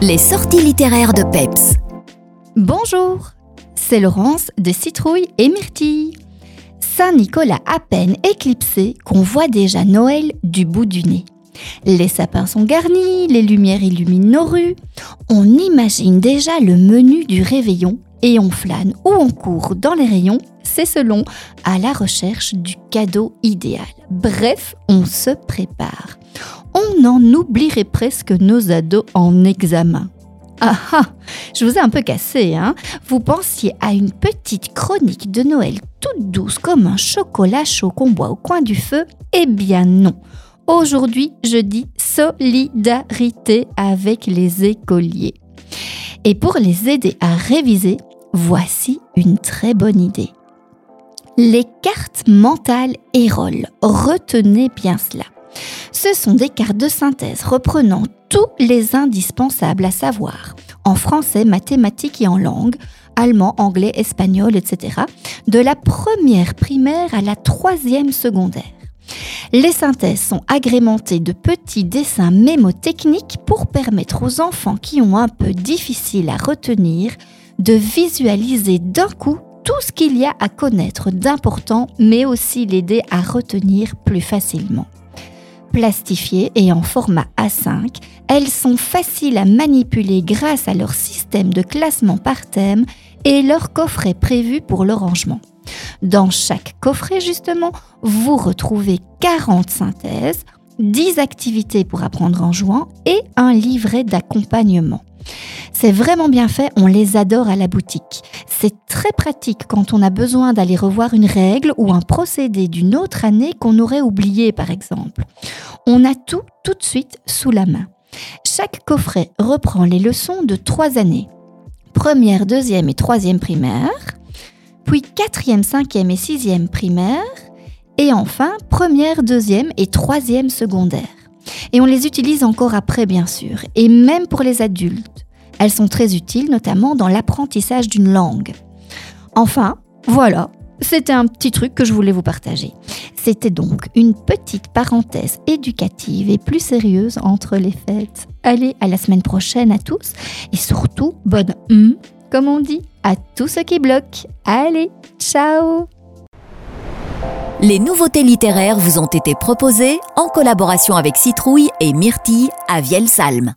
Les sorties littéraires de Peps. Bonjour, c'est Laurence de Citrouille et Myrtille. Saint-Nicolas à peine éclipsé qu'on voit déjà Noël du bout du nez. Les sapins sont garnis, les lumières illuminent nos rues. On imagine déjà le menu du réveillon et on flâne ou on court dans les rayons, c'est selon, à la recherche du cadeau idéal. Bref, on se prépare. On en oublierait presque nos ados en examen. Ah ah, je vous ai un peu cassé, hein Vous pensiez à une petite chronique de Noël toute douce comme un chocolat chaud qu'on boit au coin du feu? Eh bien non. Aujourd'hui, je dis solidarité avec les écoliers. Et pour les aider à réviser, voici une très bonne idée. Les cartes mentales Erol, retenez bien cela. Ce sont des cartes de synthèse reprenant tous les indispensables à savoir, en français, mathématiques et en langue, allemand, anglais, espagnol, etc., de la première primaire à la troisième secondaire. Les synthèses sont agrémentées de petits dessins mémotechniques pour permettre aux enfants qui ont un peu difficile à retenir de visualiser d'un coup tout ce qu'il y a à connaître d'important, mais aussi l'aider à retenir plus facilement. Plastifiées et en format A5, elles sont faciles à manipuler grâce à leur système de classement par thème et leur coffret prévu pour le rangement. Dans chaque coffret, justement, vous retrouvez 40 synthèses, 10 activités pour apprendre en jouant et un livret d'accompagnement. C'est vraiment bien fait, on les adore à la boutique. C'est très pratique quand on a besoin d'aller revoir une règle ou un procédé d'une autre année qu'on aurait oublié par exemple. On a tout tout de suite sous la main. Chaque coffret reprend les leçons de trois années. Première, deuxième et troisième primaire, puis quatrième, cinquième et sixième primaire, et enfin première, deuxième et troisième secondaire. Et on les utilise encore après, bien sûr, et même pour les adultes. Elles sont très utiles, notamment dans l'apprentissage d'une langue. Enfin, voilà, c'était un petit truc que je voulais vous partager. C'était donc une petite parenthèse éducative et plus sérieuse entre les fêtes. Allez, à la semaine prochaine à tous et surtout, bonne hum, comme on dit, à tous ceux qui bloquent. Allez, ciao Les nouveautés littéraires vous ont été proposées en collaboration avec Citrouille et Myrtille à Vielsalm.